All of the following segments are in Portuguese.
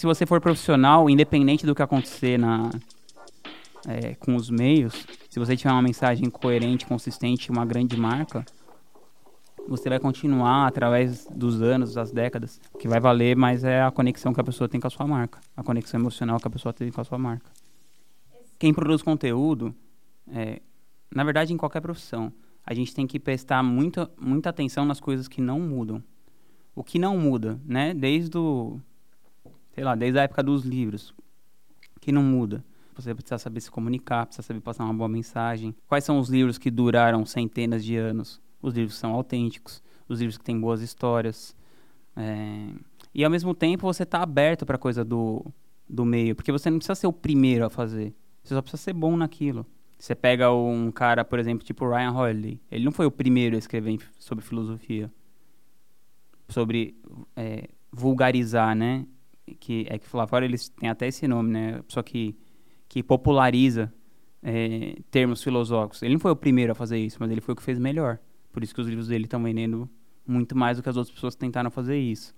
se você for profissional, independente do que acontecer na, é, com os meios, se você tiver uma mensagem coerente, consistente, uma grande marca, você vai continuar através dos anos, das décadas. O que vai valer mais é a conexão que a pessoa tem com a sua marca, a conexão emocional que a pessoa tem com a sua marca. Quem produz conteúdo, é, na verdade, em qualquer profissão, a gente tem que prestar muita, muita atenção nas coisas que não mudam. O que não muda, né? Desde o, sei lá, desde a época dos livros, que não muda. Você precisa saber se comunicar, precisa saber passar uma boa mensagem. Quais são os livros que duraram centenas de anos? Os livros são autênticos, os livros que têm boas histórias. É... E ao mesmo tempo você está aberto para a coisa do, do meio, porque você não precisa ser o primeiro a fazer. Você só precisa ser bom naquilo. Você pega um cara, por exemplo, tipo Ryan Holiday. Ele não foi o primeiro a escrever sobre filosofia. Sobre é, vulgarizar, né? Que é que fora eles têm até esse nome, né? Só que que populariza é, termos filosóficos. Ele não foi o primeiro a fazer isso, mas ele foi o que fez melhor. Por isso que os livros dele estão vendendo muito mais do que as outras pessoas tentaram fazer isso.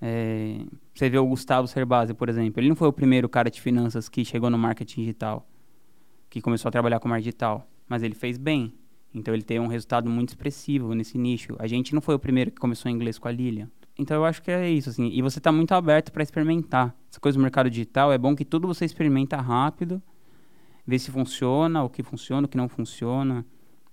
É, você vê o Gustavo Cerbasi, por exemplo. Ele não foi o primeiro cara de finanças que chegou no marketing digital, que começou a trabalhar com marketing digital, mas ele fez bem. Então ele tem um resultado muito expressivo nesse nicho. A gente não foi o primeiro que começou em inglês com a Lilian. Então eu acho que é isso, assim. E você está muito aberto para experimentar. Essa coisa do mercado digital é bom que tudo você experimenta rápido, vê se funciona, o que funciona, o que não funciona.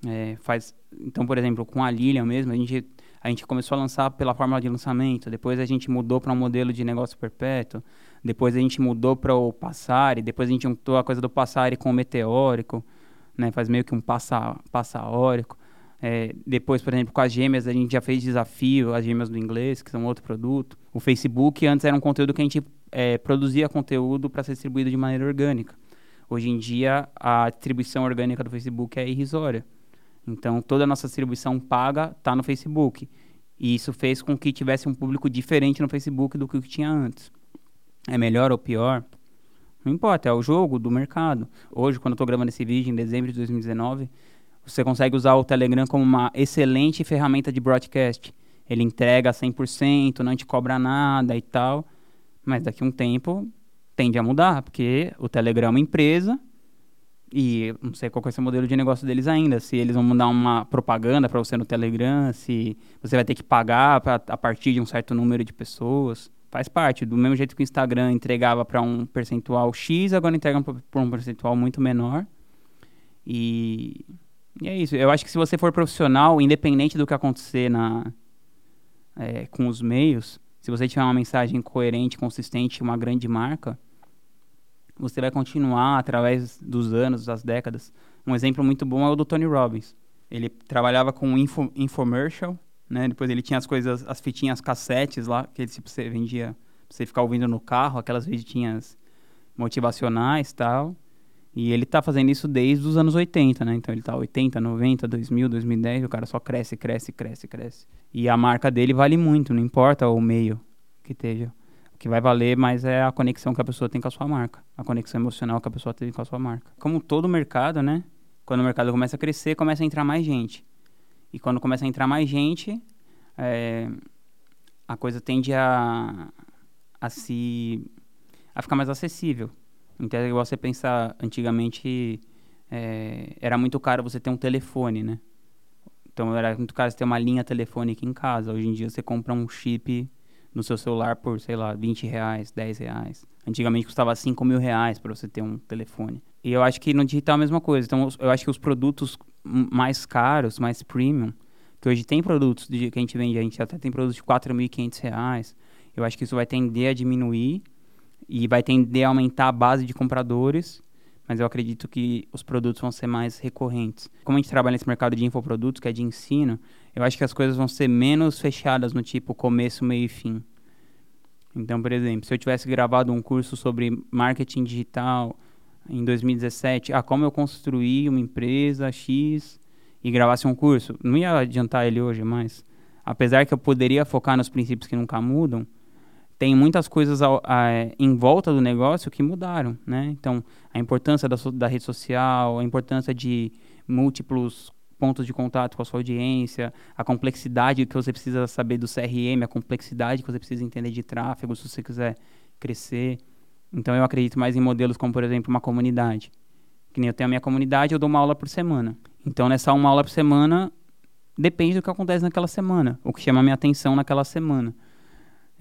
É, faz então por exemplo com a Lilian mesmo a gente a gente começou a lançar pela fórmula de lançamento depois a gente mudou para um modelo de negócio perpétuo depois a gente mudou para o Passari depois a gente juntou a coisa do Passari com o meteórico né faz meio que um passa passaórico é, depois por exemplo com as gêmeas a gente já fez desafio as gêmeas do inglês que são outro produto o Facebook antes era um conteúdo que a gente é, produzia conteúdo para ser distribuído de maneira orgânica hoje em dia a distribuição orgânica do Facebook é irrisória então, toda a nossa distribuição paga está no Facebook. E isso fez com que tivesse um público diferente no Facebook do que o que tinha antes. É melhor ou pior? Não importa, é o jogo do mercado. Hoje, quando eu estou gravando esse vídeo, em dezembro de 2019, você consegue usar o Telegram como uma excelente ferramenta de broadcast. Ele entrega 100%, não te cobra nada e tal. Mas daqui a um tempo tende a mudar, porque o Telegram é uma empresa e não sei qual ser o modelo de negócio deles ainda. Se eles vão mandar uma propaganda para você no Telegram, se você vai ter que pagar pra, a partir de um certo número de pessoas. Faz parte. Do mesmo jeito que o Instagram entregava para um percentual X, agora entrega para um percentual muito menor. E, e, é isso. Eu acho que se você for profissional, independente do que acontecer na, é, com os meios, se você tiver uma mensagem coerente, consistente, uma grande marca você vai continuar através dos anos, das décadas. Um exemplo muito bom é o do Tony Robbins. Ele trabalhava com info, infomercial, né? Depois ele tinha as coisas, as fitinhas cassetes lá, que ele, você vendia pra você ficar ouvindo no carro, aquelas fitinhas motivacionais tal. E ele tá fazendo isso desde os anos 80, né? Então ele tá 80, 90, 2000, 2010, o cara só cresce, cresce, cresce, cresce. E a marca dele vale muito, não importa o meio que esteja que vai valer mais é a conexão que a pessoa tem com a sua marca, a conexão emocional que a pessoa tem com a sua marca. Como todo mercado, né? Quando o mercado começa a crescer, começa a entrar mais gente. E quando começa a entrar mais gente, é, a coisa tende a, a se a ficar mais acessível. Então, é igual você pensar, antigamente é, era muito caro você ter um telefone, né? Então era muito caro você ter uma linha telefônica em casa. Hoje em dia você compra um chip no seu celular por, sei lá, 20 reais, 10 reais. Antigamente custava 5 mil reais para você ter um telefone. E eu acho que no digital é a mesma coisa. Então, eu acho que os produtos mais caros, mais premium, que hoje tem produtos de, que a gente vende, a gente até tem produtos de 4.500 reais. Eu acho que isso vai tender a diminuir e vai tender a aumentar a base de compradores mas eu acredito que os produtos vão ser mais recorrentes. Como a gente trabalha nesse mercado de infoprodutos, que é de ensino, eu acho que as coisas vão ser menos fechadas no tipo começo, meio e fim. Então, por exemplo, se eu tivesse gravado um curso sobre marketing digital em 2017, ah, como eu construí uma empresa X e gravasse um curso, não ia adiantar ele hoje, mas apesar que eu poderia focar nos princípios que nunca mudam, tem muitas coisas a, a, em volta do negócio que mudaram, né? Então, a importância da, da rede social, a importância de múltiplos pontos de contato com a sua audiência, a complexidade que você precisa saber do CRM, a complexidade que você precisa entender de tráfego, se você quiser crescer. Então eu acredito mais em modelos como, por exemplo, uma comunidade. Que nem eu tenho a minha comunidade, eu dou uma aula por semana. Então nessa uma aula por semana, depende do que acontece naquela semana, o que chama a minha atenção naquela semana.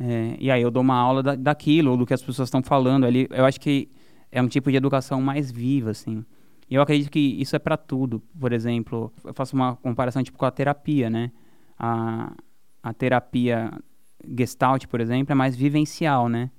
É, e aí eu dou uma aula da, daquilo, ou do que as pessoas estão falando ali. Eu acho que é um tipo de educação mais viva, assim. E eu acredito que isso é para tudo. Por exemplo, eu faço uma comparação tipo com a terapia, né? A, a terapia Gestalt, por exemplo, é mais vivencial, né?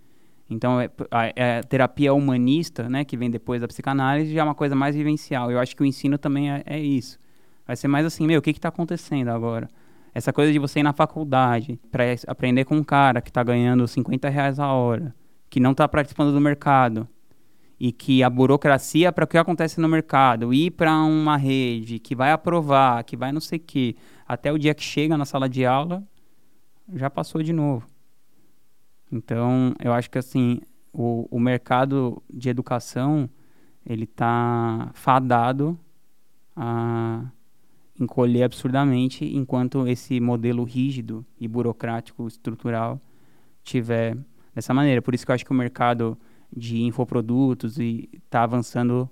Então, é, a, é, a, terapia humanista, né, que vem depois da psicanálise, já é uma coisa mais vivencial. Eu acho que o ensino também é, é isso. Vai ser mais assim, meu, o que está acontecendo agora? Essa coisa de você ir na faculdade para aprender com um cara que está ganhando 50 reais a hora, que não está participando do mercado, e que a burocracia para o que acontece no mercado, ir para uma rede que vai aprovar, que vai não sei o quê, até o dia que chega na sala de aula, já passou de novo. Então, eu acho que assim, o, o mercado de educação, ele está fadado a encolher absurdamente enquanto esse modelo rígido e burocrático estrutural tiver dessa maneira. Por isso que eu acho que o mercado de infoprodutos está avançando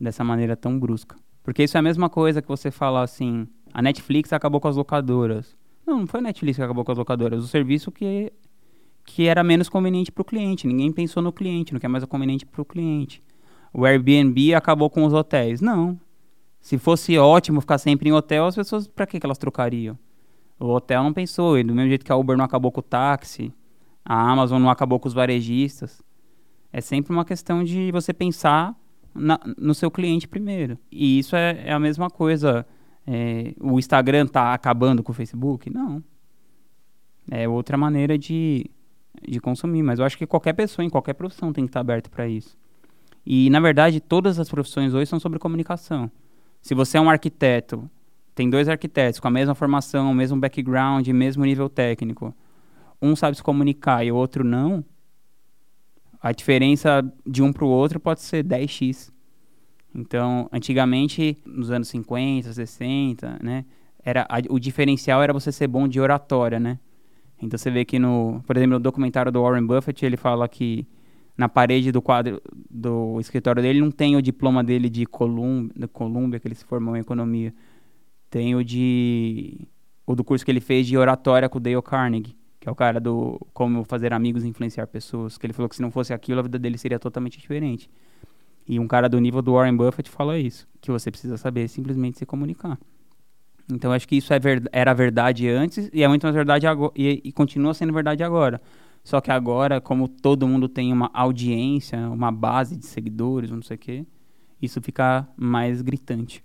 dessa maneira tão brusca. Porque isso é a mesma coisa que você falar assim, a Netflix acabou com as locadoras. Não, não foi a Netflix que acabou com as locadoras, o serviço que, que era menos conveniente para o cliente. Ninguém pensou no cliente, no que é mais conveniente para o cliente. O Airbnb acabou com os hotéis. Não, se fosse ótimo ficar sempre em hotel, as pessoas, para que, que elas trocariam? O hotel não pensou, e do mesmo jeito que a Uber não acabou com o táxi, a Amazon não acabou com os varejistas. É sempre uma questão de você pensar na, no seu cliente primeiro. E isso é, é a mesma coisa. É, o Instagram está acabando com o Facebook? Não. É outra maneira de, de consumir. Mas eu acho que qualquer pessoa, em qualquer profissão, tem que estar aberto para isso. E, na verdade, todas as profissões hoje são sobre comunicação. Se você é um arquiteto, tem dois arquitetos com a mesma formação, mesmo background, mesmo nível técnico. Um sabe se comunicar e o outro não. A diferença de um para o outro pode ser 10x. Então, antigamente, nos anos 50, 60, né? Era, a, o diferencial era você ser bom de oratória, né? Então você vê que no, por exemplo, no documentário do Warren Buffett, ele fala que na parede do quadro do escritório dele não tem o diploma dele de Colômbia, que ele se formou em economia. Tem o de o do curso que ele fez de oratória com o Dale Carnegie, que é o cara do como fazer amigos e influenciar pessoas, que ele falou que se não fosse aquilo a vida dele seria totalmente diferente. E um cara do nível do Warren Buffett fala isso, que você precisa saber simplesmente se comunicar. Então acho que isso é ver, era verdade antes e é muito mais verdade agora e, e continua sendo verdade agora. Só que agora, como todo mundo tem uma audiência, uma base de seguidores, não sei o quê, isso fica mais gritante.